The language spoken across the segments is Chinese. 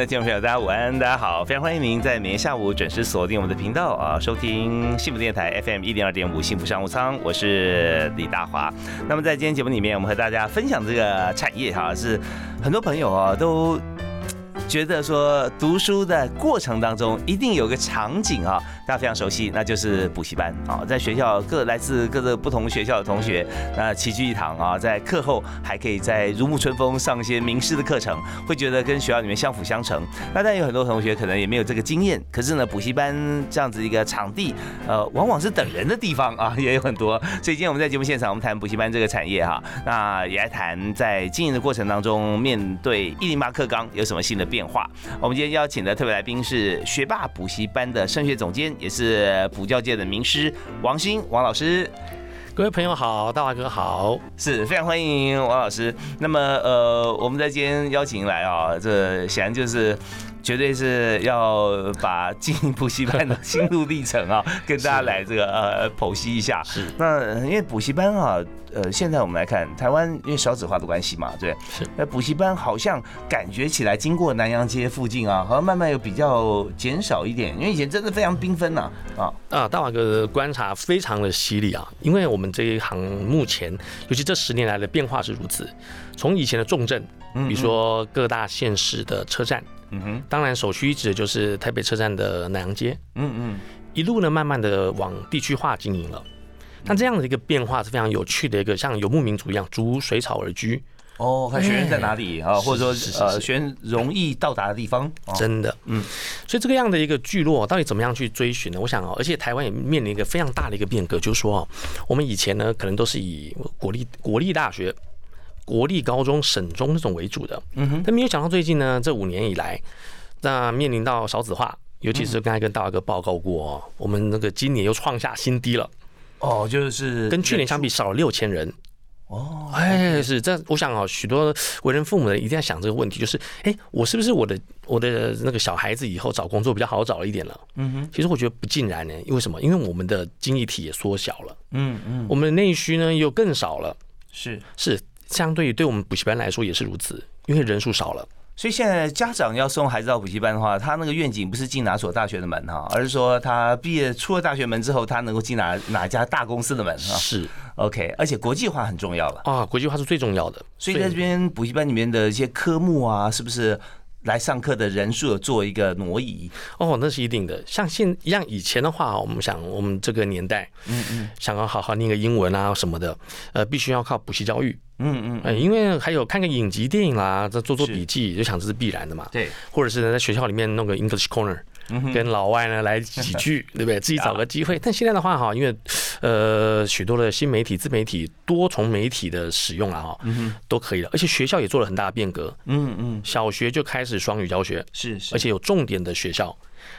的听众朋友，大家午安，大家好，非常欢迎您在每天下午准时锁定我们的频道啊，收听幸福电台 FM 一零二点五幸福商务舱，我是李大华。那么在今天节目里面，我们和大家分享这个产业哈，是很多朋友啊都。觉得说读书的过程当中，一定有个场景啊，大家非常熟悉，那就是补习班啊。在学校各来自各个不同学校的同学，那齐聚一堂啊，在课后还可以在如沐春风上一些名师的课程，会觉得跟学校里面相辅相成。那但有很多同学可能也没有这个经验，可是呢，补习班这样子一个场地，呃，往往是等人的地方啊，也有很多。所以今天我们在节目现场，我们谈补习班这个产业哈，那也来谈在经营的过程当中，面对一零八课纲有什么新的变。变化。我们今天邀请的特别来宾是学霸补习班的升学总监，也是补教界的名师王鑫王老师。各位朋友好，大华哥好，是非常欢迎王老师。那么呃，我们在今天邀请来啊，这显然就是绝对是要把经营补习班的心路历程啊，跟大家来这个呃剖析一下。是那因为补习班啊。呃，现在我们来看台湾，因为少子化的关系嘛，对，是。那补习班好像感觉起来，经过南洋街附近啊，好像慢慢有比较减少一点，因为以前真的非常缤纷呐，啊啊，大瓦哥的观察非常的犀利啊，因为我们这一行目前，尤其这十年来的变化是如此，从以前的重镇，比如说各大县市的车站，嗯哼，当然首屈一指的就是台北车站的南洋街，嗯嗯，一路呢慢慢的往地区化经营了。那这样的一个变化是非常有趣的一个，像游牧民族一样逐水草而居。哦，看学员在哪里啊？或者说呃，学员容易到达的地方。真的，嗯。所以这个样的一个聚落到底怎么样去追寻呢？我想哦，而且台湾也面临一个非常大的一个变革，就是说哦，我们以前呢可能都是以国立国立大学、国立高中、省中这种为主的。嗯哼。但没有想到最近呢，这五年以来，那面临到少子化，尤其是刚才跟大哥报告过，我们那个今年又创下新低了。哦，就是跟去年相比少了六千人。哦，哎，是这，我想啊，许多为人父母的一定要想这个问题，就是，哎，我是不是我的我的那个小孩子以后找工作比较好找一点了？嗯哼，其实我觉得不尽然呢，因为什么？因为我们的经济体也缩小了。嗯嗯，我们的内需呢又更少了。是是，相对于对我们补习班来说也是如此，因为人数少了。所以现在家长要送孩子到补习班的话，他那个愿景不是进哪所大学的门哈，而是说他毕业出了大学门之后，他能够进哪哪家大公司的门哈。是，OK，而且国际化很重要了啊，国际化是最重要的。所以在这边补习班里面的一些科目啊，是不是？来上课的人数有做一个挪移哦，那是一定的。像现像以前的话，我们想我们这个年代，嗯嗯，想要好好念个英文啊什么的，呃，必须要靠补习教育，嗯嗯，因为还有看个影集、电影啦，再做做笔记，就想这是必然的嘛。对，或者是在学校里面弄个 English Corner。跟老外呢来几句，对不对？自己找个机会。但现在的话哈，因为呃许多的新媒体、自媒体、多重媒体的使用了哈，都可以了。而且学校也做了很大的变革。嗯嗯，小学就开始双语教学，是是，而且有重点的学校。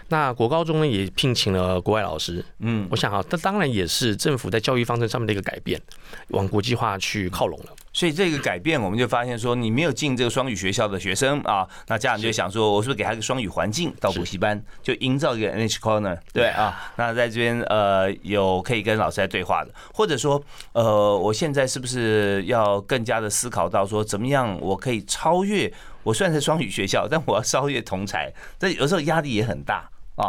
那国高中呢也聘请了国外老师，嗯，我想啊，这当然也是政府在教育方针上面的一个改变，往国际化去靠拢了。所以这个改变，我们就发现说，你没有进这个双语学校的学生啊，那家长就想说，我是不是给他一个双语环境到补习班，就营造一个 English Corner，对啊，那在这边呃有可以跟老师来对话的，或者说呃我现在是不是要更加的思考到说，怎么样我可以超越？我虽然是双语学校，但我要超越同才，这有时候压力也很大。啊，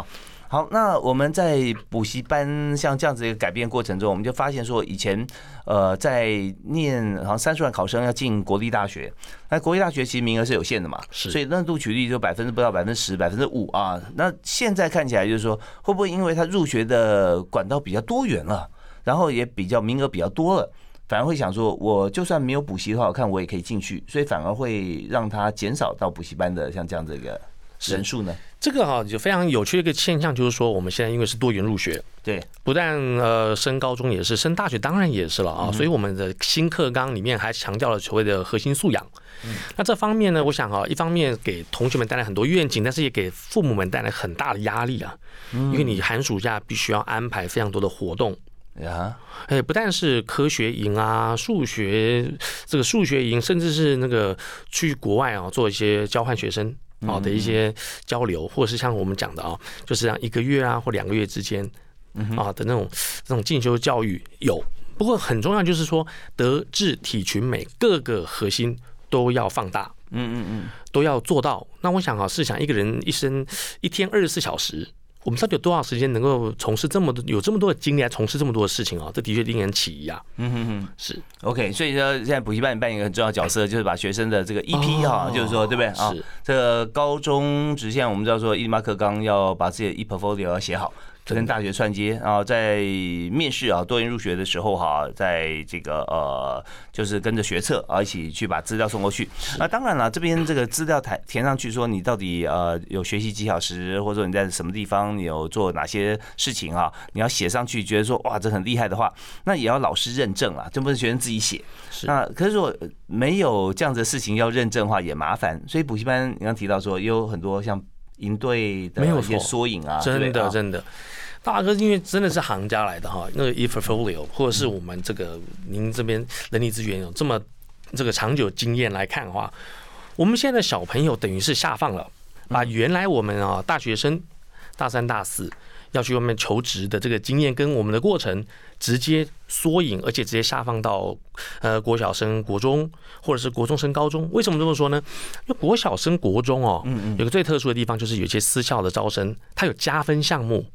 好，那我们在补习班像这样子一个改变过程中，我们就发现说，以前呃在念好像三十万考生要进国立大学，那国立大学其实名额是有限的嘛，是，所以那录取率就百分之不到百分之十、百分之五啊。那现在看起来就是说，会不会因为他入学的管道比较多元了，然后也比较名额比较多了，反而会想说，我就算没有补习的话，我看我也可以进去，所以反而会让他减少到补习班的像这样子一个人数呢？这个哈就非常有趣的一个现象，就是说我们现在因为是多元入学，对，不但呃升高中也是，升大学当然也是了啊，所以我们的新课纲里面还强调了所谓的核心素养。那这方面呢，我想哈，一方面给同学们带来很多愿景，但是也给父母们带来很大的压力啊，因为你寒暑假必须要安排非常多的活动。呀，哎，不但是科学营啊，数学这个数学营，甚至是那个去国外啊做一些交换学生啊的一些交流，或者是像我们讲的啊，就是像一个月啊或两个月之间啊的那种这种进修教育有。不过很重要就是说，德智体群美各个核心都要放大，嗯嗯嗯，都要做到。那我想啊，试想一个人一生一天二十四小时。我们到底有多少时间能够从事这么多、有这么多的精力来从事这么多的事情啊？这的确令人起疑啊。嗯哼哼，是 OK。所以说，现在补习班扮演一个很重要角色，就是把学生的这个一批哈，就是说，对不对啊？这个高中直线，我们知道说，伊马克刚要把自己的 e portfolio 要写好。跟大学串接啊，在面试啊，多元入学的时候哈，在这个呃，就是跟着学测啊一起去把资料送过去。那当然了，这边这个资料填填上去，说你到底呃有学习几小时，或者说你在什么地方你有做哪些事情啊，你要写上去，觉得说哇这很厉害的话，那也要老师认证啊，就不是学生自己写。那可是说没有这样子的事情要认证的话也麻烦，所以补习班你刚提到说有很多像营队的一些缩影啊，真的真的。大哥，因为真的是行家来的哈，那个 eFolio 或者是我们这个您这边人力资源有这么这个长久经验来看的话，我们现在小朋友等于是下放了，把原来我们啊大学生大三大四要去外面求职的这个经验跟我们的过程直接缩影，而且直接下放到呃国小升、国中或者是国中升、高中。为什么这么说呢？因为国小升、国中哦，有个最特殊的地方就是有些私校的招生，它有加分项目。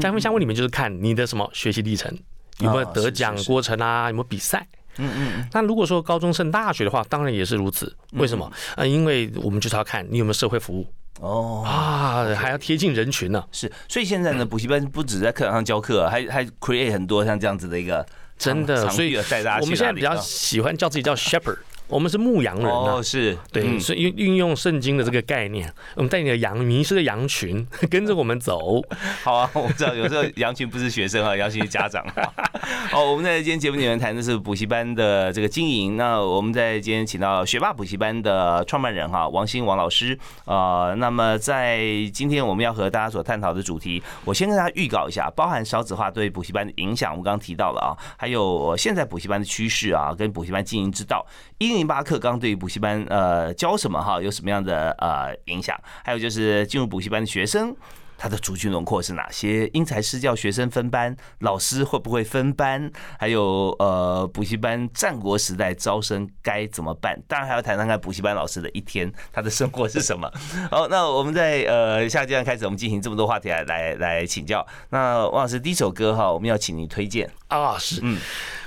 加分项目里面就是看你的什么学习历程，有没有得奖过程啊，有没有比赛。嗯嗯。那如果说高中升大学的话，当然也是如此。为什么？啊，因为我们就是要看你有没有社会服务。哦啊，还要贴近人群呢。是，所以现在呢，补习班不止在课堂上教课，还还 create 很多像这样子的一个真的，所以我们现在比较喜欢叫自己叫 shepherd。我们是牧羊人哦，是对，是运运用圣经的这个概念，我们带你的羊迷失的羊群 跟着我们走。好啊，我知道有时候羊群不是学生啊，羊群是家长。好，我们在今天节目里面谈的是补习班的这个经营。那我们在今天请到学霸补习班的创办人哈王鑫王老师呃。那么在今天我们要和大家所探讨的主题，我先跟大家预告一下，包含少子化对补习班的影响，我们刚刚提到了啊，还有现在补习班的趋势啊，跟补习班经营之道。一零八课刚对于补习班呃教什么哈有什么样的呃影响？还有就是进入补习班的学生，他的族群轮廓是哪些？因材施教，学生分班，老师会不会分班？还有呃补习班战国时代招生该怎么办？当然还要谈谈看补习班老师的一天他的生活是什么。好，那我们在呃下阶段开始，我们进行这么多话题来来来请教。那王老师第一首歌哈，我们要请您推荐啊，是嗯。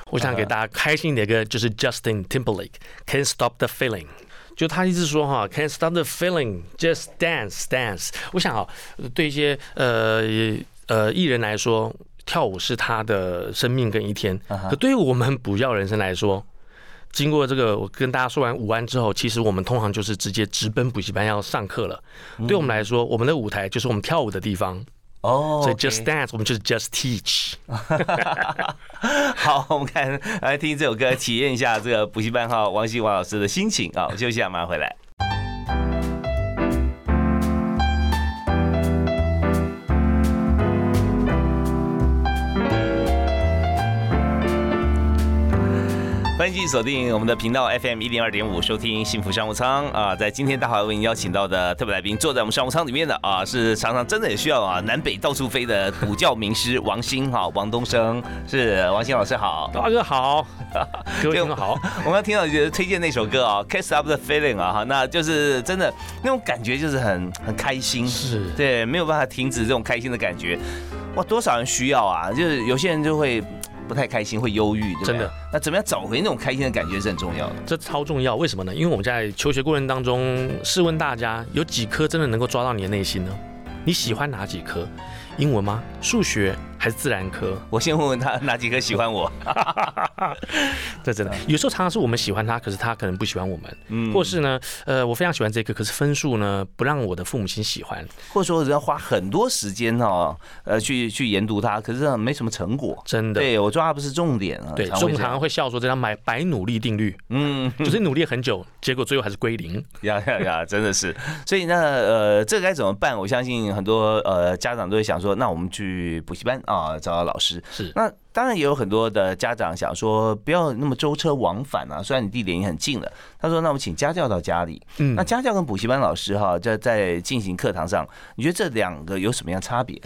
我想给大家开心的一个就是 Justin Timberlake Can't Stop the Feeling，就他一直说哈 Can't Stop the Feeling，Just Dance Dance。我想啊，对一些呃呃艺人来说，跳舞是他的生命跟一天。可对于我们补教人生来说，经过这个我跟大家说完午安之后，其实我们通常就是直接直奔补习班要上课了。对我们来说，我们的舞台就是我们跳舞的地方。哦，所以 just dance，我们就是 just teach。好，我们看来听这首歌，体验一下这个补习班哈王希王老师的心情啊。休息一下，马上回来。欢迎继续锁定我们的频道 FM 一零二点五，收听幸福商务舱啊！在今天大华为您邀请到的特别来宾，坐在我们商务舱里面的啊，是常常真的也需要啊南北到处飞的补教名师王鑫哈，王东升是王鑫老师好，大哥好，各位好。我们听到觉得推荐那首歌啊，Catch Up the Feeling 啊哈，那就是真的那种感觉就是很很开心，是对，没有办法停止这种开心的感觉。哇，多少人需要啊？就是有些人就会。不太开心会忧郁，真的。那怎么样找回那种开心的感觉是很重要的。这超重要，为什么呢？因为我们在求学过程当中，试问大家，有几科真的能够抓到你的内心呢？你喜欢哪几科？英文吗？数学、还是自然科？我先问问他哪几科喜欢我。这真的，有时候常常是我们喜欢他，可是他可能不喜欢我们。嗯，或是呢，呃，我非常喜欢这个，可是分数呢不让我的父母亲喜欢，或者说要花很多时间哦，呃，去去研读它，可是没什么成果。真的，对我抓的不是重点啊。对，所以常常会笑说这叫买白努力定律。嗯，就是努力很久，结果最后还是归零。呀呀呀，真的是。所以那呃，这该怎么办？我相信很多呃家长都会想说，那我们去补习班啊，找老师。是。那当然也有很多的家长想说，不要那么舟车往返啊。虽然你地点也很近了，他说，那我们请家教到家里。嗯。那家教跟补习班老师哈，在在进行课堂上，你觉得这两个有什么样差别？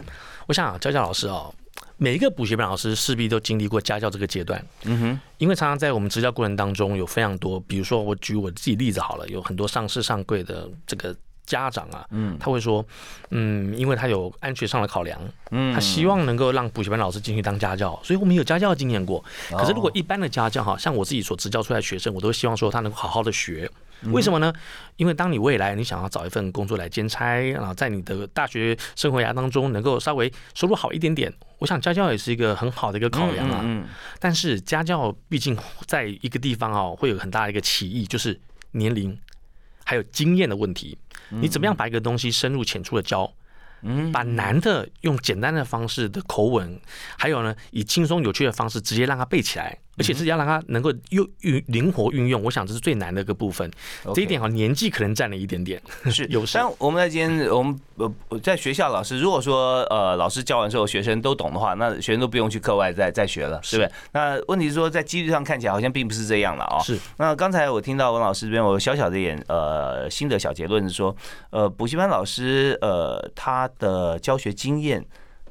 我想啊，家教老师哦，每一个补习班老师势必都经历过家教这个阶段。嗯哼。因为常常在我们执教过程当中，有非常多，比如说我举我自己例子好了，有很多上市上柜的这个。家长啊，嗯，他会说，嗯，因为他有安全上的考量，嗯，他希望能够让补习班老师进去当家教，所以我们有家教经验过。可是如果一般的家教哈，像我自己所执教出来的学生，我都希望说他能够好好的学。为什么呢？因为当你未来你想要找一份工作来兼差，然后在你的大学生活涯当中能够稍微收入好一点点，我想家教也是一个很好的一个考量啊。嗯。但是家教毕竟在一个地方哦，会有很大的一个歧义，就是年龄还有经验的问题。你怎么样把一个东西深入浅出的教？嗯，把难的用简单的方式的口吻，还有呢，以轻松有趣的方式直接让他背起来。而且是要让他能够又运灵活运用，我想这是最难的一个部分。这一点哈，年纪可能占了一点点，是 有。但我们在今天，我们呃在学校老师，如果说呃老师教完之后学生都懂的话，那学生都不用去课外再再学了，是不是？那问题是说，在几率上看起来好像并不是这样了啊。是。那刚才我听到文老师这边，我小小的点呃新的小结论是说，呃补习班老师呃他的教学经验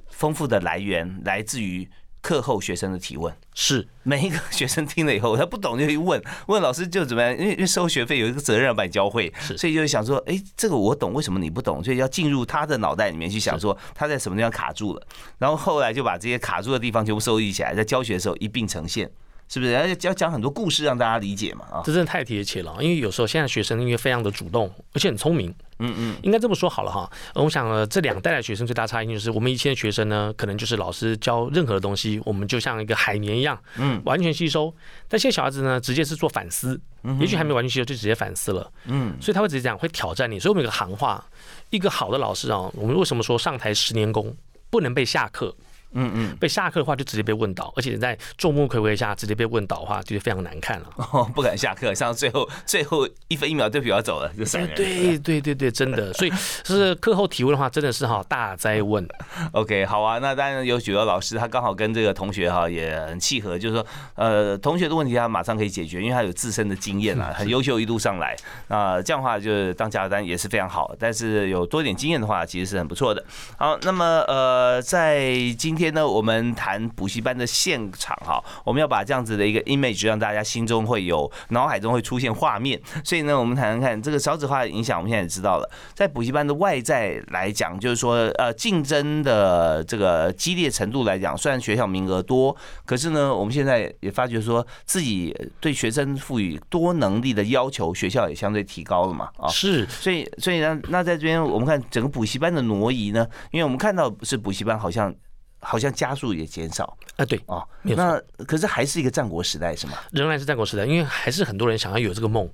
丰富的来源来自于。课后学生的提问是每一个学生听了以后，他不懂就去问 问老师就怎么样？因为因为收学费有一个责任要把你教会，所以就想说，哎，这个我懂，为什么你不懂？所以要进入他的脑袋里面去想说他在什么地方卡住了，然后后来就把这些卡住的地方全部收集起来，在教学的时候一并呈现。是不是要要讲很多故事让大家理解嘛？啊，这真的太贴切了。因为有时候现在学生因为非常的主动，而且很聪明。嗯嗯，应该这么说好了哈。我想这两代的学生最大差异就是，我们以前的学生呢，可能就是老师教任何的东西，我们就像一个海绵一样，嗯，完全吸收。但现在小孩子呢，直接是做反思，也许还没完全吸收就直接反思了。嗯，所以他会直接讲，会挑战你。所以我们有个行话，一个好的老师啊，我们为什么说上台十年功不能被下课？嗯嗯，被下课的话就直接被问倒，而且你在众目睽睽下直接被问倒的话，就是非常难看了。哦，不敢下课，上到最后最后一分一秒就要走了，就三对对对对，真的。所以是课后提问的话，真的是哈大灾问。OK，好啊，那当然有许多老师他刚好跟这个同学哈也很契合，就是说呃同学的问题他马上可以解决，因为他有自身的经验啊，很优秀一路上来。那这样的话就是当家单也是非常好，但是有多点经验的话，其实是很不错的。好，那么呃在今天呢，我们谈补习班的现场哈，我们要把这样子的一个 image 让大家心中会有脑海中会出现画面。所以呢，我们谈谈看这个少子化的影响。我们现在也知道了，在补习班的外在来讲，就是说呃竞争的这个激烈程度来讲，虽然学校名额多，可是呢，我们现在也发觉说自己对学生赋予多能力的要求，学校也相对提高了嘛啊。是，所以所以呢，那在这边我们看整个补习班的挪移呢，因为我们看到是补习班好像。好像加速也减少啊，对啊，那可是还是一个战国时代是吗？仍然是战国时代，因为还是很多人想要有这个梦，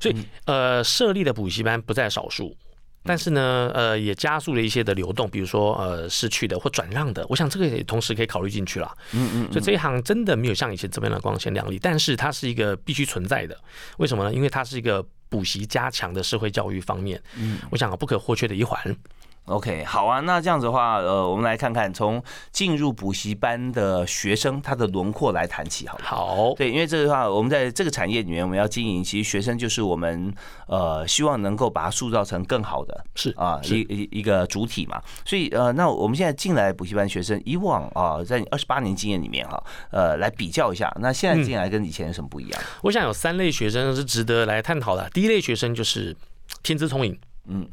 所以呃，设立的补习班不在少数，但是呢，呃，也加速了一些的流动，比如说呃，失去的或转让的，我想这个也同时可以考虑进去了。嗯嗯，所以这一行真的没有像以前这么样的光鲜亮丽，但是它是一个必须存在的。为什么呢？因为它是一个补习加强的社会教育方面，嗯，我想不可或缺的一环。OK，好啊，那这样子的话，呃，我们来看看从进入补习班的学生他的轮廓来谈起，好。好，对，因为这个话，我们在这个产业里面，我们要经营，其实学生就是我们呃希望能够把它塑造成更好的，是啊，一一一个主体嘛。所以呃，那我们现在进来补习班学生，以往啊，在二十八年经验里面哈，呃，来比较一下，那现在进来跟以前有什么不一样？我想有三类学生是值得来探讨的。第一类学生就是天资聪颖。嗯，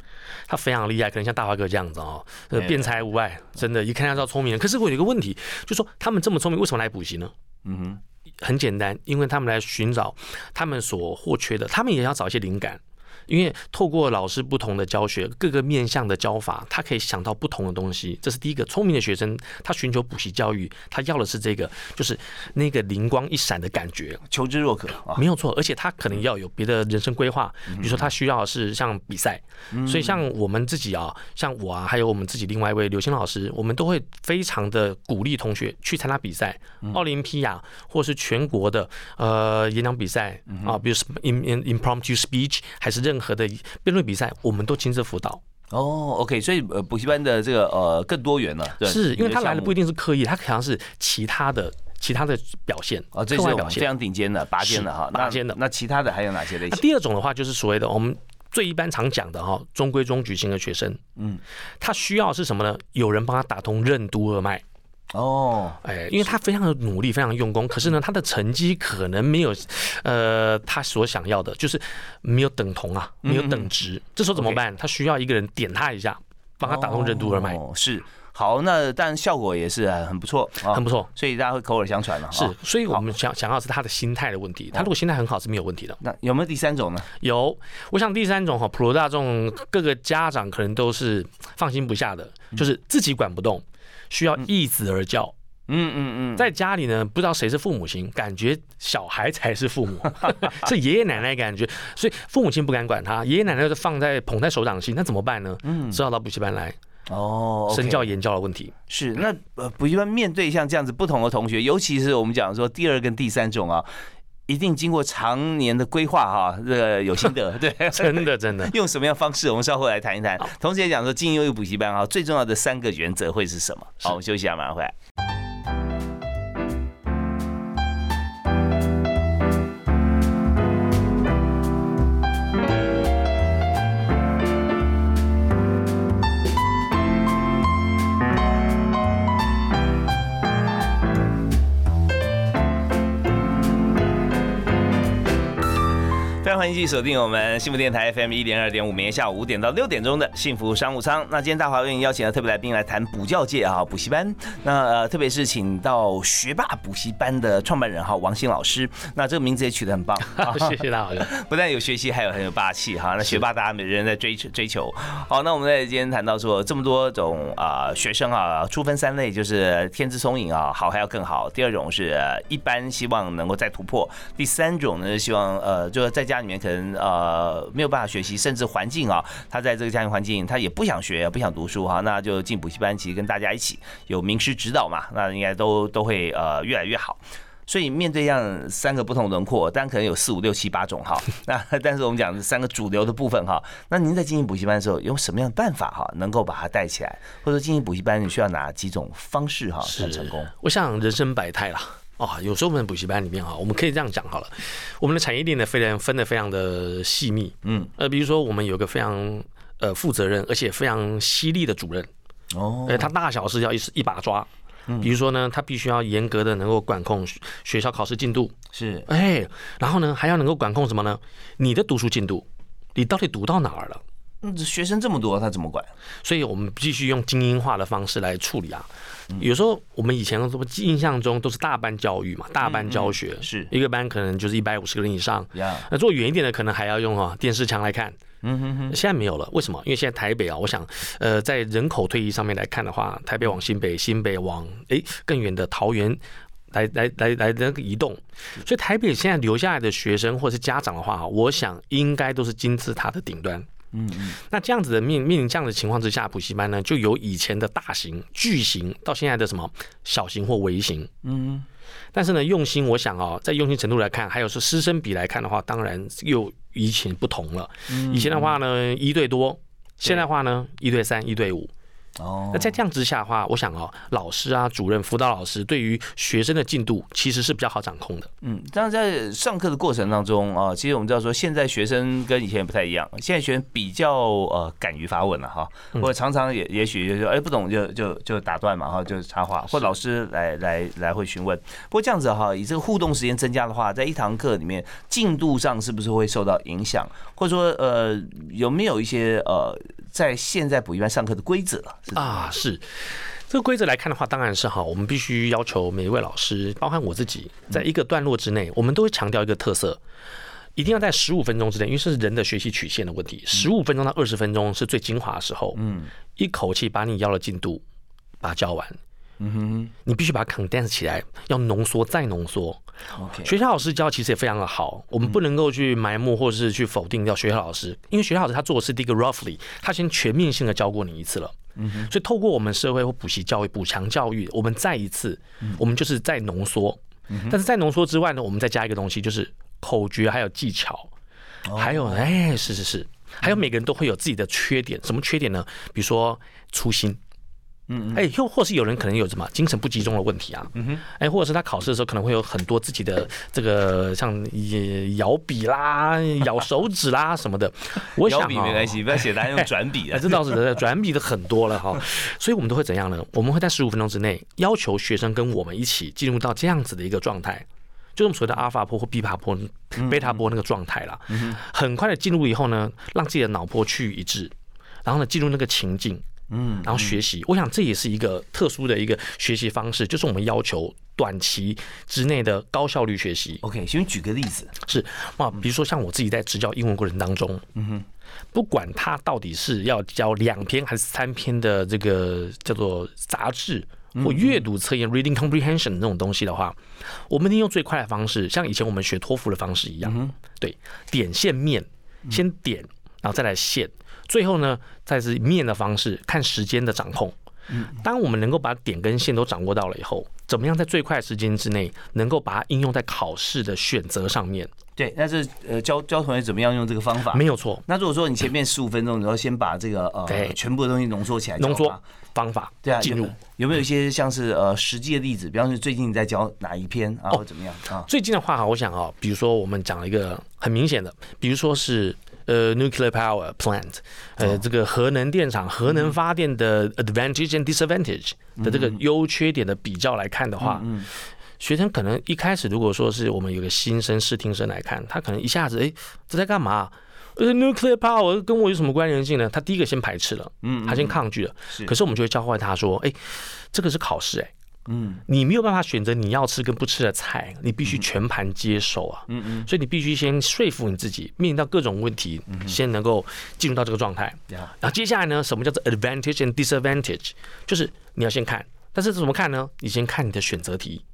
他非常厉害，可能像大华哥这样子哦，呃，辩才无碍，真的，一看就知道聪明人。可是我有一个问题，就说他们这么聪明，为什么来补习呢？嗯哼，很简单，因为他们来寻找他们所获缺的，他们也要找一些灵感。因为透过老师不同的教学，各个面向的教法，他可以想到不同的东西。这是第一个，聪明的学生他寻求补习教育，他要的是这个，就是那个灵光一闪的感觉，求知若渴啊，没有错。而且他可能要有别的人生规划，比如说他需要是像比赛，所以像我们自己啊，像我啊，还有我们自己另外一位刘星老师，我们都会非常的鼓励同学去参加比赛，奥林匹亚或是全国的呃演讲比赛啊，比如什么 in in impromptu speech 还是任何的辩论比赛，我们都亲自辅导。哦，OK，所以呃补习班的这个呃更多元了，对是因为他来的不一定是刻意，他可能是其他的其他的表现啊，这是非常顶尖的拔尖的哈，拔尖的。那其他的还有哪些类型？第二种的话就是所谓的我们最一般常讲的哈中规中矩型的学生，嗯，他需要是什么呢？有人帮他打通任督二脉。哦，哎，因为他非常的努力，非常用功，可是呢，他的成绩可能没有，呃，他所想要的，就是没有等同啊，没有等值。这时候怎么办？他需要一个人点他一下，帮他打通任督二脉。哦是，好，那但效果也是很不错，很不错，所以大家会口耳相传了。是，所以我们想想要是他的心态的问题。他如果心态很好，是没有问题的。那有没有第三种呢？有，我想第三种哈，普罗大众各个家长可能都是放心不下的，就是自己管不动。需要一子而教，嗯嗯嗯，在家里呢，不知道谁是父母亲，感觉小孩才是父母，是爷爷奶奶感觉，所以父母亲不敢管他，爷爷奶奶就放在捧在手掌心，那怎么办呢？嗯，只好到补习班来，哦，身教言教的问题。是那呃补习班面对像这样子不同的同学，尤其是我们讲说第二跟第三种啊。一定经过常年的规划哈，这个有心得，对，真的真的。用什么样方式？我们稍后来谈一谈。同时也讲说，精英优育补习班啊，最重要的三个原则会是什么？好，我们休息一下，马上回来。欢迎继续锁定我们幸福电台 FM 一点二点五，每天下午五点到六点钟的幸福商务舱。那今天大华为您邀请了特别来宾来谈补教界啊，补习班。那呃，特别是请到学霸补习班的创办人哈，王鑫老师。那这个名字也取得很棒，谢谢大华 不但有学习，还有很有霸气哈。那学霸大家每人在追求追求。好，那我们在今天谈到说这么多种啊学生啊，初分三类就是天资聪颖啊，好还要更好。第二种是一般，希望能够再突破。第三种呢，希望呃，就是在家里可能呃没有办法学习，甚至环境啊，他在这个家庭环境，他也不想学，不想读书哈，那就进补习班，其实跟大家一起有名师指导嘛，那应该都都会呃越来越好。所以面对这样三个不同轮廓，当然可能有四五六七八种哈，那但是我们讲三个主流的部分哈，那您在经营补习班的时候，用什么样的办法哈，能够把它带起来，或者经营补习班你需要哪几种方式哈才成功？我想人生百态啦。啊，有时候我们补习班里面哈，我们可以这样讲好了，我们的产业链呢非常分的非常的细密，嗯，呃，比如说我们有个非常呃负责任而且非常犀利的主任，哦，呃，他大小事要一一把抓，比如说呢，他必须要严格的能够管控学校考试进度，是，哎，然后呢还要能够管控什么呢？你的读书进度，你到底读到哪儿了？嗯，学生这么多，他怎么管？所以我们必须用精英化的方式来处理啊。有时候我们以前什么印象中都是大班教育嘛，大班教学是一个班可能就是一百五十个人以上。那做远一点的，可能还要用啊电视墙来看。嗯哼哼。现在没有了，为什么？因为现在台北啊，我想呃，在人口推移上面来看的话，台北往新北，新北往哎更远的桃园来来来来那个移动，所以台北现在留下来的学生或者是家长的话，我想应该都是金字塔的顶端。嗯嗯，那这样子的面面临这样的情况之下，补习班呢，就由以前的大型巨型到现在的什么小型或微型，嗯，但是呢，用心，我想哦，在用心程度来看，还有是师生比来看的话，当然又以前不同了。以前的话呢，一对多，现在话呢，一对三，一对五。哦，那在这样之下的话，我想哦，老师啊，主任、辅导老师对于学生的进度其实是比较好掌控的。嗯，但是在上课的过程当中啊，其实我们知道说，现在学生跟以前也不太一样，现在学生比较呃敢于发问了哈，或者常常也也许就说哎不懂就就就打断嘛哈，就插话，或老师来来来会询问。不过这样子哈，以这个互动时间增加的话，在一堂课里面进度上是不是会受到影响？或者说呃有没有一些呃？在现在补习班上课的规则啊，是这个规则来看的话，当然是哈，我们必须要求每一位老师，包含我自己，在一个段落之内，我们都会强调一个特色。一定要在十五分钟之内，因为是人的学习曲线的问题，十五分钟到二十分钟是最精华的时候。嗯，一口气把你要的进度把它教完。嗯哼，你必须把它 condense 起来，要浓缩再浓缩。OK，学校老师教其实也非常的好，我们不能够去埋没或者是去否定掉学校老师，因为学校老师他做的是第一个 roughly，他先全面性的教过你一次了。嗯哼，所以透过我们社会或补习教育、补强教育，我们再一次，我们就是在浓缩。但是在浓缩之外呢，我们再加一个东西，就是口诀还有技巧，还有哎，是是是，还有每个人都会有自己的缺点，什么缺点呢？比如说粗心。嗯，哎，又或是有人可能有什么精神不集中的问题啊？嗯哼，哎，或者是他考试的时候可能会有很多自己的这个像咬笔啦、咬手指啦什么的。我想 笔没关系，不要写答案用 转笔啊。这倒是的，转笔的很多了哈。所以我们都会怎样呢？我们会在十五分钟之内要求学生跟我们一起进入到这样子的一个状态，就是我们所谓的阿尔法波或贝塔波、贝塔波那个状态啦。很快的进入以后呢，让自己的脑波趋于一致，然后呢进入那个情境。嗯，然后学习，我想这也是一个特殊的一个学习方式，就是我们要求短期之内的高效率学习。OK，先举个例子，是啊，比如说像我自己在执教英文过程当中，嗯哼，不管他到底是要教两篇还是三篇的这个叫做杂志或阅读测验 （reading comprehension） 那种东西的话，我们一定用最快的方式，像以前我们学托福的方式一样，对，点线面，先点，然后再来线。最后呢，再是面的方式，看时间的掌控。嗯，当我们能够把点跟线都掌握到了以后，怎么样在最快时间之内能够把它应用在考试的选择上面？对，那是呃教教同学怎么样用这个方法？没有错。那如果说你前面十五分钟，你要先把这个呃全部的东西浓缩起来，浓缩方法对啊，进入有没有一些像是呃实际的例子？比方说最近你在教哪一篇啊，或怎么样啊？最近的话，我想啊，比如说我们讲了一个很明显的，比如说是。呃，nuclear power plant，呃，这个核能电厂、核能发电的 advantage and disadvantage 的这个优缺点的比较来看的话，学生可能一开始如果说是我们有个新生试听生来看，他可能一下子哎，这在干嘛？呃，nuclear power 跟我有什么关联性呢？他第一个先排斥了，嗯，他先抗拒了。是，可是我们就会教会他说，哎，这个是考试，哎。嗯，你没有办法选择你要吃跟不吃的菜，你必须全盘接受啊。嗯嗯，所以你必须先说服你自己，面临到各种问题，先能够进入到这个状态。然后接下来呢，什么叫做 advantage and disadvantage？就是你要先看，但是怎么看呢？你先看你的选择题。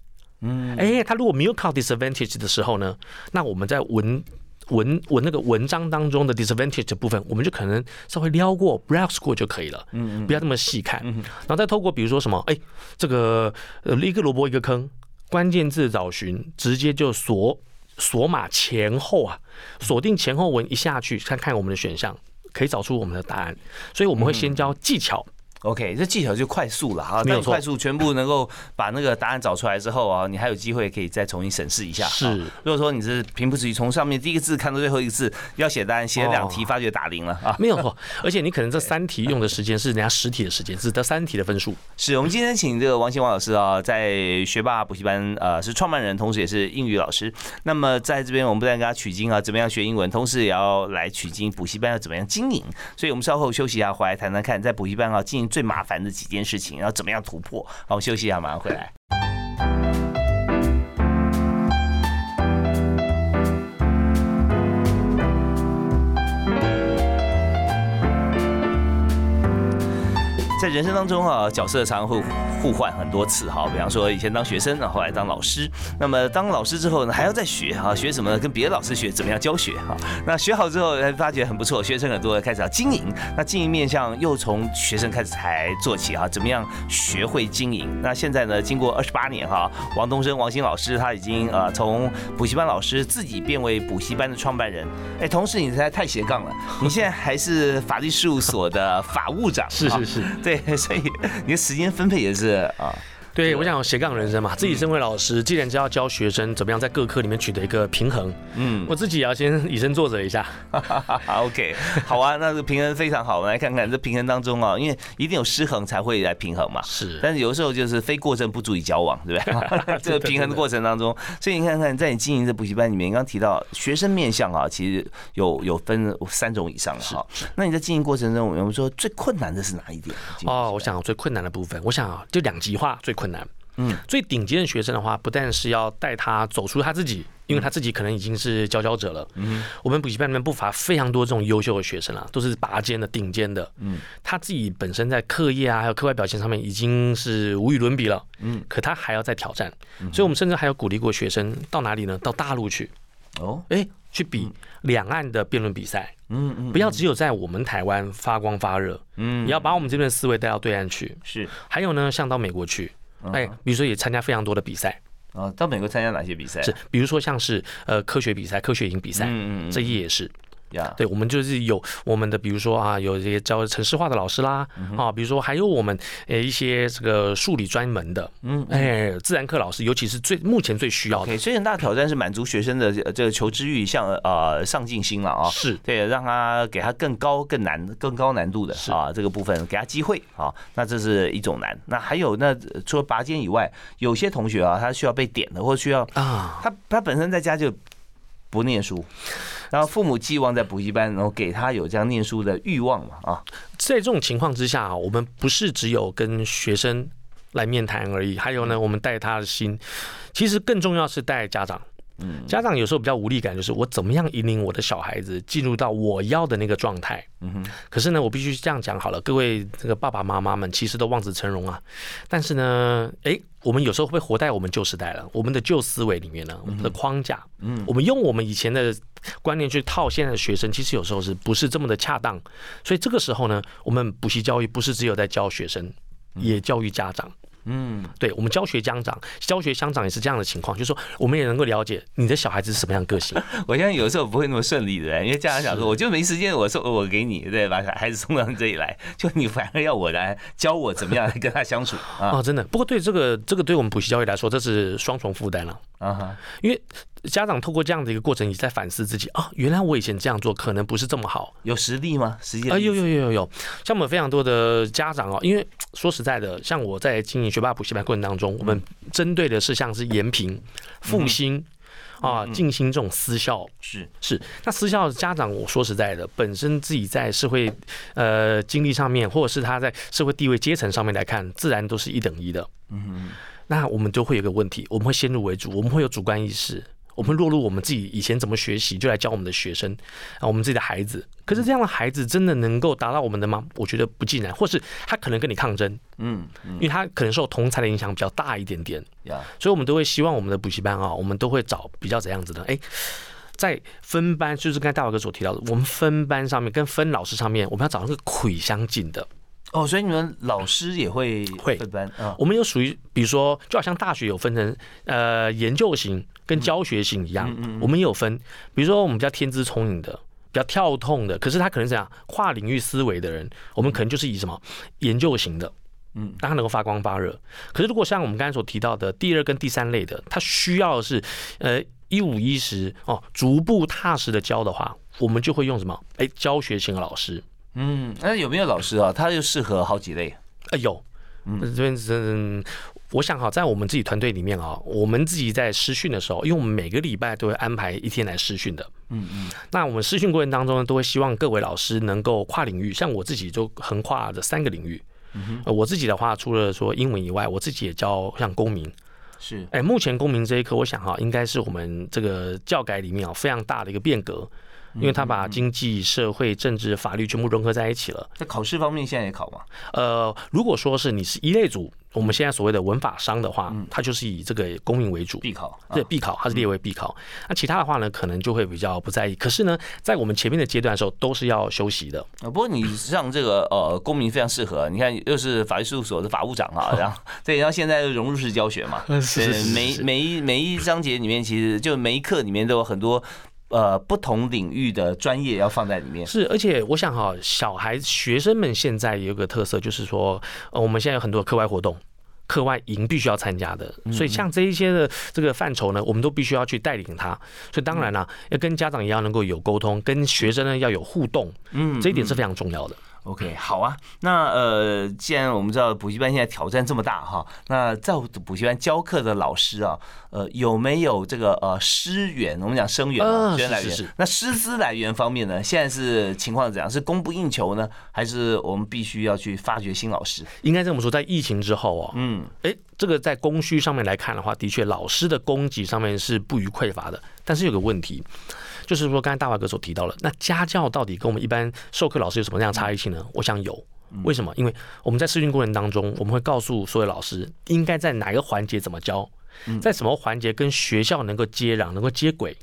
嗯，哎，他如果没有考 disadvantage 的时候呢，那我们在文。文文那个文章当中的 disadvantage 的部分，我们就可能稍微撩过 browse 过就可以了，嗯嗯，不要这么细看，嗯然后再透过比如说什么，哎，这个呃一个萝卜一个坑，关键字找寻，直接就锁锁码前后啊，锁定前后文一下去，看看我们的选项，可以找出我们的答案，所以我们会先教技巧。OK，这技巧就快速了哈，那快速全部能够把那个答案找出来之后啊，你还有机会可以再重新审视一下。是，如果说你是平铺直叙，从上面第一个字看到最后一个字，要写答案写两题，发觉打零了啊，没有错。而且你可能这 三题用的时间是人家十题的时间，是得三题的分数。是我们今天请这个王新王老师啊，在学霸补习班呃是创办人，同时也是英语老师。那么在这边我们不但给他取经啊，怎么样学英文，同时也要来取经补习班要怎么样经营。所以我们稍后休息一下，回来谈谈看，在补习班啊经营最麻烦的几。件事情，然后怎么样突破？好，我休息一下，马上回来。在人生当中啊，角色常常会互换很多次哈。比方说，以前当学生，后来当老师。那么当老师之后呢，还要再学哈，学什么？呢？跟别的老师学怎么样教学哈。那学好之后，发觉很不错，学生很多，开始要经营。那经营面向又从学生开始才做起哈。怎么样学会经营？那现在呢，经过二十八年哈，王东升、王鑫老师他已经呃从补习班老师自己变为补习班的创办人。哎，同时你才太斜杠了，你现在还是法律事务所的法务长。是是是。对，所以你的时间分配也是啊。对，我想斜杠人生嘛，自己身为老师，既然就要教学生怎么样在各科里面取得一个平衡，嗯，我自己也要先以身作则一下。OK，好啊，那这个平衡非常好，我们来看看这平衡当中啊，因为一定有失衡才会来平衡嘛。是，但是有的时候就是非过正不足以交往，对不对？这个平衡的过程当中，所以你看看在你经营的补习班里面，你刚提到学生面向啊，其实有有分三种以上哈。那你在经营过程中，我们说最困难的是哪一点？哦，我想最困难的部分，我想啊，就两极化最困。难，嗯，最顶尖的学生的话，不但是要带他走出他自己，因为他自己可能已经是佼佼者了。嗯，我们补习班里面不乏非常多这种优秀的学生啊，都是拔尖的、顶尖的。嗯，他自己本身在课业啊，还有课外表现上面已经是无与伦比了。嗯，可他还要再挑战，所以我们甚至还有鼓励过学生到哪里呢？到大陆去。哦，哎，去比两岸的辩论比赛。嗯嗯，不要只有在我们台湾发光发热。嗯，你要把我们这边的思维带到对岸去。是，还有呢，像到美国去。哎，比如说也参加非常多的比赛啊，到美国参加哪些比赛？是，比如说像是呃科学比赛、科学营比赛，嗯嗯，这也是。呀，对，我们就是有我们的，比如说啊，有这些教城市化的老师啦，啊，比如说还有我们呃一些这个数理专门的，嗯，哎，自然课老师，尤其是最目前最需要的。所以很大的挑战是满足学生的这个求知欲，像呃上进心了啊，是对，让他给他更高、更难、更高难度的啊这个部分给他机会啊，那这是一种难。那还有那除了拔尖以外，有些同学啊，他需要被点的，或者需要啊，他他本身在家就不念书。然后父母寄望在补习班，然后给他有这样念书的欲望嘛啊，在这种情况之下，我们不是只有跟学生来面谈而已，还有呢，我们带他的心，其实更重要是带家长。嗯，家长有时候比较无力感，就是我怎么样引领我的小孩子进入到我要的那个状态。嗯哼。可是呢，我必须这样讲好了，各位这个爸爸妈妈们其实都望子成龙啊。但是呢，哎，我们有时候会活在我们旧时代了，我们的旧思维里面呢，我们的框架，嗯，我们用我们以前的观念去套现在的学生，其实有时候是不是这么的恰当？所以这个时候呢，我们补习教育不是只有在教学生，也教育家长。嗯，对，我们教学家长，教学乡长也是这样的情况，就是说我们也能够了解你的小孩子是什么样个性。我相信有时候不会那么顺利的，因为家长想说，我就没时间，我送我给你，对，把孩子送到这里来，就你反而要我来教我怎么样来跟他相处啊？真的。不过对这个这个对我们补习教育来说，这是双重负担了啊哈，因为。家长透过这样的一个过程，也在反思自己啊，原来我以前这样做可能不是这么好。有实力吗？实际啊，有有有有有，像我们非常多的家长哦，因为说实在的，像我在经营学霸补习班过程当中，我们针对的是像是延平、复兴啊、进行这种私校，是是。那私校家长，我说实在的，本身自己在社会呃经历上面，或者是他在社会地位阶层上面来看，自然都是一等一的。嗯，那我们就会有个问题，我们会先入为主，我们会有主观意识。我们落入我们自己以前怎么学习，就来教我们的学生啊，我们自己的孩子。可是这样的孩子真的能够达到我们的吗？我觉得不尽然，或是他可能跟你抗争，嗯，因为他可能受同才的影响比较大一点点。呀，所以我们都会希望我们的补习班啊，我们都会找比较怎样子的？哎，在分班，就是刚才大宝哥所提到的，我们分班上面跟分老师上面，我们要找那个魁相近的。哦，所以你们老师也会会分班啊？我们有属于，比如说，就好像大学有分成呃研究型跟教学型一样，我们也有分。比如说，我们比较天资聪颖的、比较跳痛的，可是他可能怎样跨领域思维的人，我们可能就是以什么研究型的，嗯，让他能够发光发热。可是如果像我们刚才所提到的第二跟第三类的，他需要的是呃一五一十哦，逐步踏实的教的话，我们就会用什么？哎，教学型的老师。嗯，那有没有老师啊？他就适合好几类？啊，有。嗯，这边是，我想哈，在我们自己团队里面啊，我们自己在试训的时候，因为我们每个礼拜都会安排一天来试训的。嗯嗯。那我们试训过程当中呢，都会希望各位老师能够跨领域，像我自己就横跨这三个领域。嗯哼。我自己的话，除了说英文以外，我自己也教像公民。是。哎，目前公民这一科，我想哈，应该是我们这个教改里面啊非常大的一个变革。因为他把经济社会、政治、法律全部融合在一起了。在考试方面，现在也考吗？呃，如果说是你是一类组，我们现在所谓的文法商的话，它就是以这个公民为主，必考。对，必考，它是列为必考。那其他的话呢，可能就会比较不在意。可是呢，在我们前面的阶段的时候，都是要休息的。啊，不过你像这个呃，公民非常适合。你看，又是法律事务所的法务长啊，然后对，然后现在融入式教学嘛，是每每一每一章节里面，其实就每一课里面都有很多。呃，不同领域的专业要放在里面是，而且我想哈，小孩学生们现在有个特色，就是说，呃，我们现在有很多课外活动、课外营必须要参加的，所以像这一些的这个范畴呢，我们都必须要去带领他。所以当然啦，要跟家长一样能够有沟通，跟学生呢要有互动，嗯，这一点是非常重要的。OK，好啊。那呃，既然我们知道补习班现在挑战这么大哈，那在补习班教课的老师啊，呃，有没有这个呃师源？我们讲生源啊，是来源。那师资来源方面呢，现在是情况怎样？是供不应求呢，还是我们必须要去发掘新老师？应该这么说，在疫情之后啊，嗯，哎，这个在供需上面来看的话，的确老师的供给上面是不予匮乏的。但是有个问题。就是说，刚才大华哥所提到了，那家教到底跟我们一般授课老师有什么样差异性呢？我想有，为什么？因为我们在试训过程当中，我们会告诉所有老师应该在哪个环节怎么教，在什么环节跟学校能够接壤、能够接轨，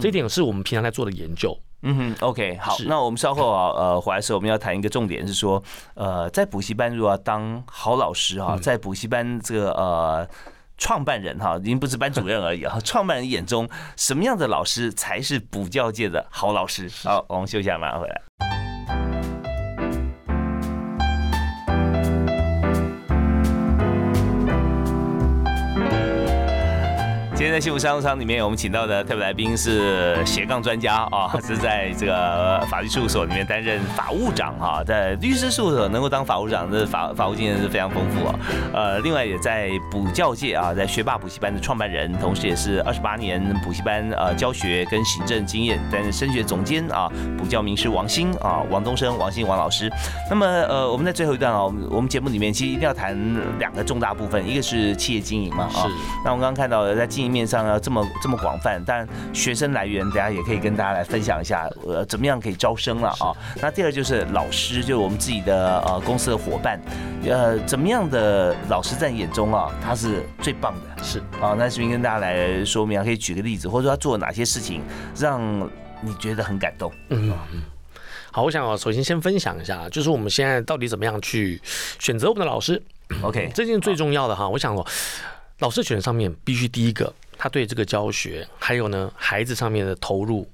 这一点是我们平常在做的研究。嗯哼，OK，好，那我们稍后啊，呃，回来时候我们要谈一个重点是说，呃，在补习班如果要当好老师啊，在补习班这个呃。创办人哈，已经不是班主任而已啊！创办人眼中，什么样的老师才是补教界的好老师？好，我们休息下，马上回来。天在幸福商务舱里面，我们请到的特别来宾是斜杠专家啊，是在这个法律事务所里面担任法务长哈，在律师事务所能够当法务长，这法法务经验是非常丰富啊。呃，另外也在补教界啊，在学霸补习班的创办人，同时也是二十八年补习班呃教学跟行政经验，担任升学总监啊，补教名师王鑫啊，王东升、王鑫王老师。那么呃，我们在最后一段啊，我们节目里面其实一定要谈两个重大部分，一个是企业经营嘛啊，那我们刚刚看到的在经营。面上要这么这么广泛，但学生来源，大家也可以跟大家来分享一下，呃，怎么样可以招生了啊？那第二就是老师，就是我们自己的呃公司的伙伴，呃，怎么样的老师在你眼中啊，他是最棒的？是啊，那这边跟大家来说明啊，可以举个例子，或者说他做了哪些事情让你觉得很感动？嗯嗯。好，我想首先先分享一下，就是我们现在到底怎么样去选择我们的老师？OK，这件最重要的哈，我想说。老师选上面必须第一个，他对这个教学，还有呢孩子上面的投入，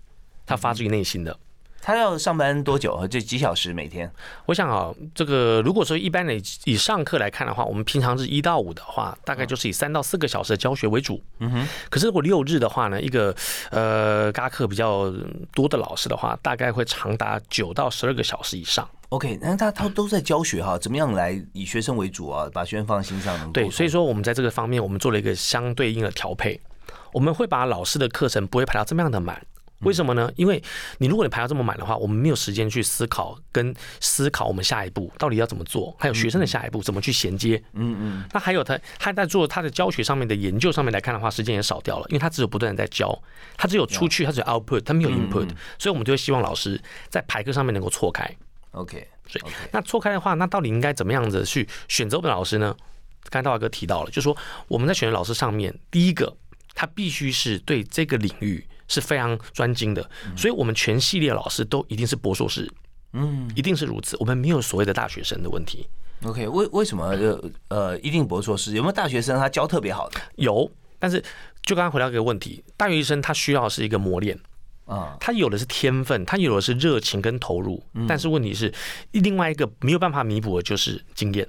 他发自于内心的。他要上班多久？这几小时每天？我想啊，这个如果说一般的以上课来看的话，我们平常是一到五的话，大概就是以三到四个小时的教学为主。嗯哼。可是如果六日的话呢，一个呃，嘎课比较多的老师的话，大概会长达九到十二个小时以上。OK，那他他都在教学哈，怎么样来以学生为主啊？把学生放在心上。对，所以说我们在这个方面，我们做了一个相对应的调配。我们会把老师的课程不会排到这么样的满，为什么呢？因为你如果你排到这么满的话，我们没有时间去思考跟思考我们下一步到底要怎么做，还有学生的下一步怎么去衔接。嗯嗯。那还有他他在做他的教学上面的研究上面来看的话，时间也少掉了，因为他只有不断的在教，他只有出去，他只有 output，他没有 input，所以我们就会希望老师在排课上面能够错开。OK，所以那错开的话，那到底应该怎么样子去选择我们的老师呢？刚才大华哥提到了，就是说我们在选择老师上面，第一个他必须是对这个领域是非常专精的，所以我们全系列老师都一定是博硕士，嗯，一定是如此。我们没有所谓的大学生的问题。OK，为为什么就呃一定博硕士？有没有大学生他教特别好的？有，但是就刚刚回到一个问题，大学生他需要是一个磨练。啊，他有的是天分，他有的是热情跟投入，但是问题是，另外一个没有办法弥补的就是经验。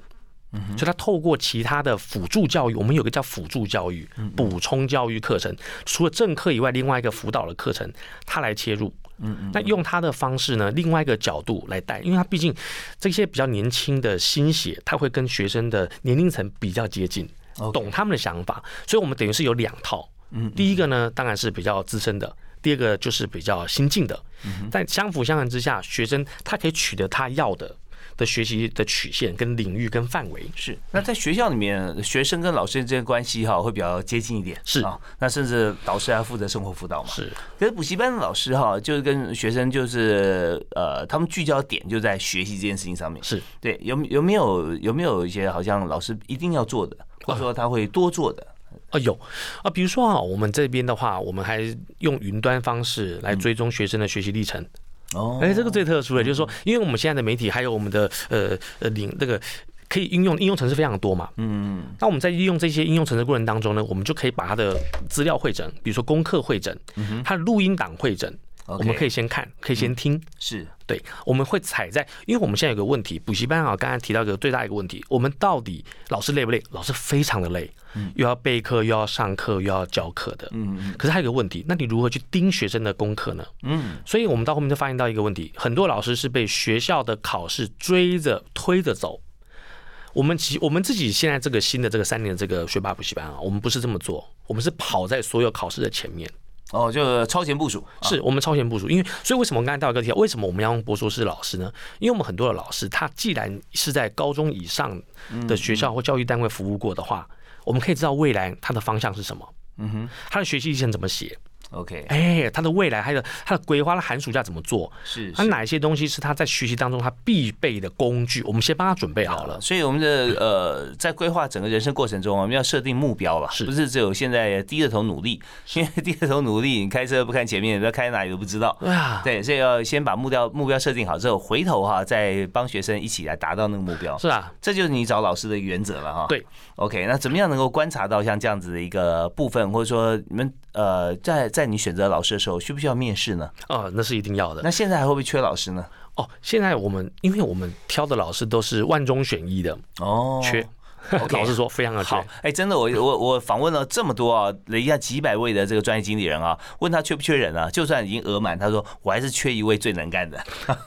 所以，他透过其他的辅助教育，我们有个叫辅助教育、补充教育课程，除了正课以外，另外一个辅导的课程，他来切入。嗯嗯，那用他的方式呢，另外一个角度来带，因为他毕竟这些比较年轻的心血，他会跟学生的年龄层比较接近，懂他们的想法，所以我们等于是有两套。嗯，第一个呢，当然是比较资深的。第二个就是比较新进的，但相辅相成之下，学生他可以取得他要的的学习的曲线、跟领域、跟范围。是，那在学校里面，学生跟老师之间关系哈会比较接近一点。是啊，那甚至导师还负责生活辅导嘛。是，可是补习班的老师哈，就是跟学生就是呃，他们聚焦点就在学习这件事情上面。是对，有有没有有没有一些好像老师一定要做的，或者说他会多做的？啊有啊，比如说啊，我们这边的话，我们还用云端方式来追踪学生的学习历程。哦，哎，这个最特殊的，就是说，因为我们现在的媒体还有我们的呃呃领那个可以应用应用程式非常多嘛。嗯嗯。那我们在利用这些应用程式过程当中呢，我们就可以把它的资料会诊，比如说功课会诊，它的录音档会诊，我们可以先看，可以先听。是。对，我们会踩在，因为我们现在有个问题，补习班啊，刚才提到一个最大一个问题，我们到底老师累不累？老师非常的累，又要备课，又要上课，又要教课的。嗯嗯。可是还有个问题，那你如何去盯学生的功课呢？嗯。所以我们到后面就发现到一个问题，很多老师是被学校的考试追着推着走。我们其我们自己现在这个新的这个三年的这个学霸补习班啊，我们不是这么做，我们是跑在所有考试的前面。哦，就超前部署，是我们超前部署。因为，所以为什么我刚才到一个题，为什么我们要用博硕士老师呢？因为我们很多的老师，他既然是在高中以上的学校或教育单位服务过的话，我们可以知道未来他的方向是什么。嗯哼，他的学习历程怎么写？OK，哎，他的未来还有他的规划，他寒暑假怎么做？是，他哪一些东西是他在学习当中他必备的工具？我们先帮他准备好了。所以我们的呃，在规划整个人生过程中，我们要设定目标了，是不是只有现在低着头努力？因为低着头努力，你开车不看前面，不知道开哪里都不知道。对啊，对，所以要先把目标目标设定好之后，回头哈再帮学生一起来达到那个目标。是啊，这就是你找老师的原则了哈。对，OK，那怎么样能够观察到像这样子的一个部分，或者说你们呃，在在你选择老师的。时候需不需要面试呢？哦，那是一定要的。那现在还会不会缺老师呢？哦，现在我们因为我们挑的老师都是万中选一的哦，缺。老实说，非常的好。哎，真的，我我我访问了这么多啊，了一下几百位的这个专业经理人啊，问他缺不缺人啊？就算已经额满，他说我还是缺一位最能干的。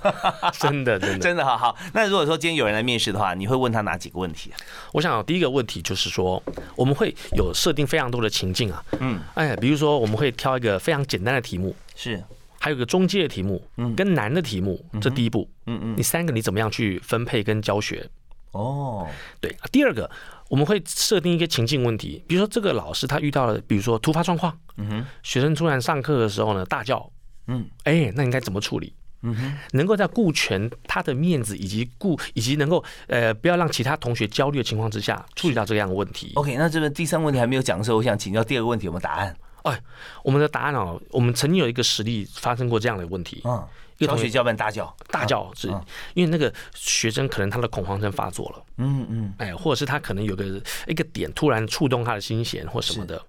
真的，真的，真的，好好。那如果说今天有人来面试的话，你会问他哪几个问题？我想第一个问题就是说，我们会有设定非常多的情境啊。嗯。哎，比如说我们会挑一个非常简单的题目，是，还有个中阶的题目，嗯，跟难的题目，这第一步。嗯嗯。你三个你怎么样去分配跟教学？哦，对。第二个。我们会设定一个情境问题，比如说这个老师他遇到了，比如说突发状况，嗯哼，学生突然上课的时候呢大叫，嗯，哎，那应该怎么处理？嗯哼，能够在顾全他的面子以及顾以及能够呃不要让其他同学焦虑的情况之下处理到这样的问题。OK，那这个第三个问题还没有讲的时候，我想请教第二个问题有没有答案？哎，我们的答案哦，我们曾经有一个实例发生过这样的问题，嗯。教学教班大叫。大叫，是因为那个学生可能他的恐慌症发作了，嗯嗯，哎，或者是他可能有个一个点突然触动他的心弦或什么的，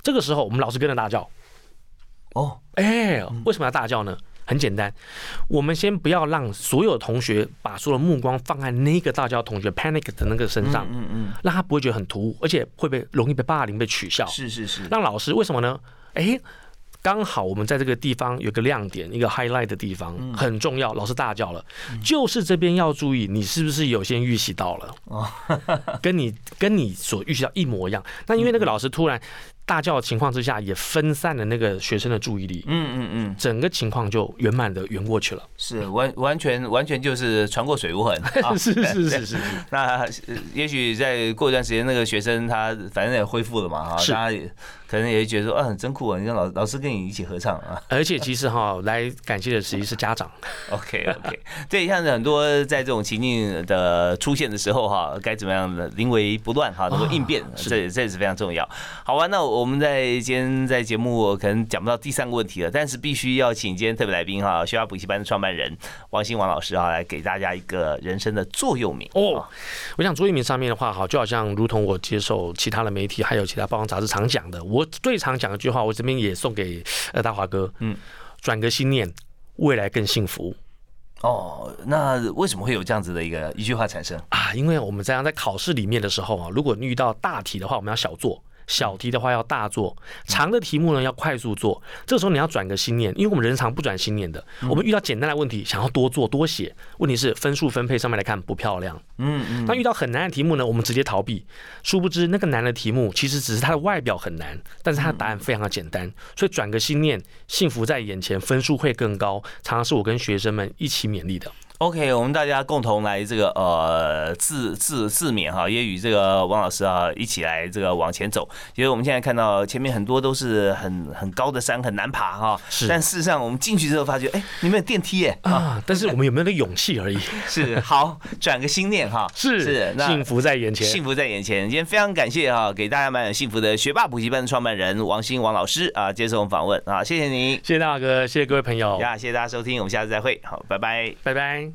这个时候我们老师跟着大叫，哦，哎，为什么要大叫呢？很简单，我们先不要让所有同学把所有的目光放在那个大叫同学 panic 的那个身上，嗯嗯，让他不会觉得很突兀，而且会被容易被霸凌被取笑，是是是，让老师为什么呢？哎。刚好我们在这个地方有个亮点，一个 highlight 的地方很重要。老师大叫了，就是这边要注意，你是不是有先预习到了？哦，跟你跟你所预习到一模一样。那因为那个老师突然。大叫的情况之下，也分散了那个学生的注意力。嗯嗯嗯，整个情况就圆满的圆过去了。是完完全完全就是船过水无痕。是是是是。那也许再过一段时间，那个学生他反正也恢复了嘛，哈，大家可能也觉得说，啊，真酷啊！你看老老师跟你一起合唱啊。而且其实哈，来感谢的实际是家长。OK OK，对，像很多在这种情境的出现的时候哈，该怎么样的临危不乱哈，能够应变，这这也是非常重要。好吧，那我。我们在今天在节目可能讲不到第三个问题了，但是必须要请今天特别来宾哈，学校补习班的创办人王兴王老师啊，来给大家一个人生的座右铭哦。我想座右铭上面的话，哈，就好像如同我接受其他的媒体还有其他报章杂志常讲的，我最常讲一句话，我这边也送给呃大华哥，嗯，转个心念，未来更幸福。哦，那为什么会有这样子的一个一句话产生啊？因为我们这样在考试里面的时候啊，如果你遇到大题的话，我们要小做。小题的话要大做，长的题目呢要快速做。这个时候你要转个心念，因为我们人常不转心念的。我们遇到简单的问题，想要多做多写，问题是分数分配上面来看不漂亮。嗯嗯。那遇到很难的题目呢，我们直接逃避。殊不知那个难的题目其实只是它的外表很难，但是它的答案非常的简单。所以转个心念，幸福在眼前，分数会更高。常常是我跟学生们一起勉励的。OK，我们大家共同来这个呃自自自勉哈，也与这个王老师啊一起来这个往前走。因为我们现在看到前面很多都是很很高的山，很难爬哈。是。但事实上我们进去之后发觉，哎，你们有电梯耶啊！但是我们有没有那勇气而已。是。好，转个心念哈。是是。那幸福在眼前。幸福在眼前。今天非常感谢哈，给大家满满幸福的学霸补习班的创办人王鑫王老师啊，接受我们访问啊，谢谢您，谢谢大哥，谢谢各位朋友呀，谢谢大家收听，我们下次再会，好，拜拜，拜拜。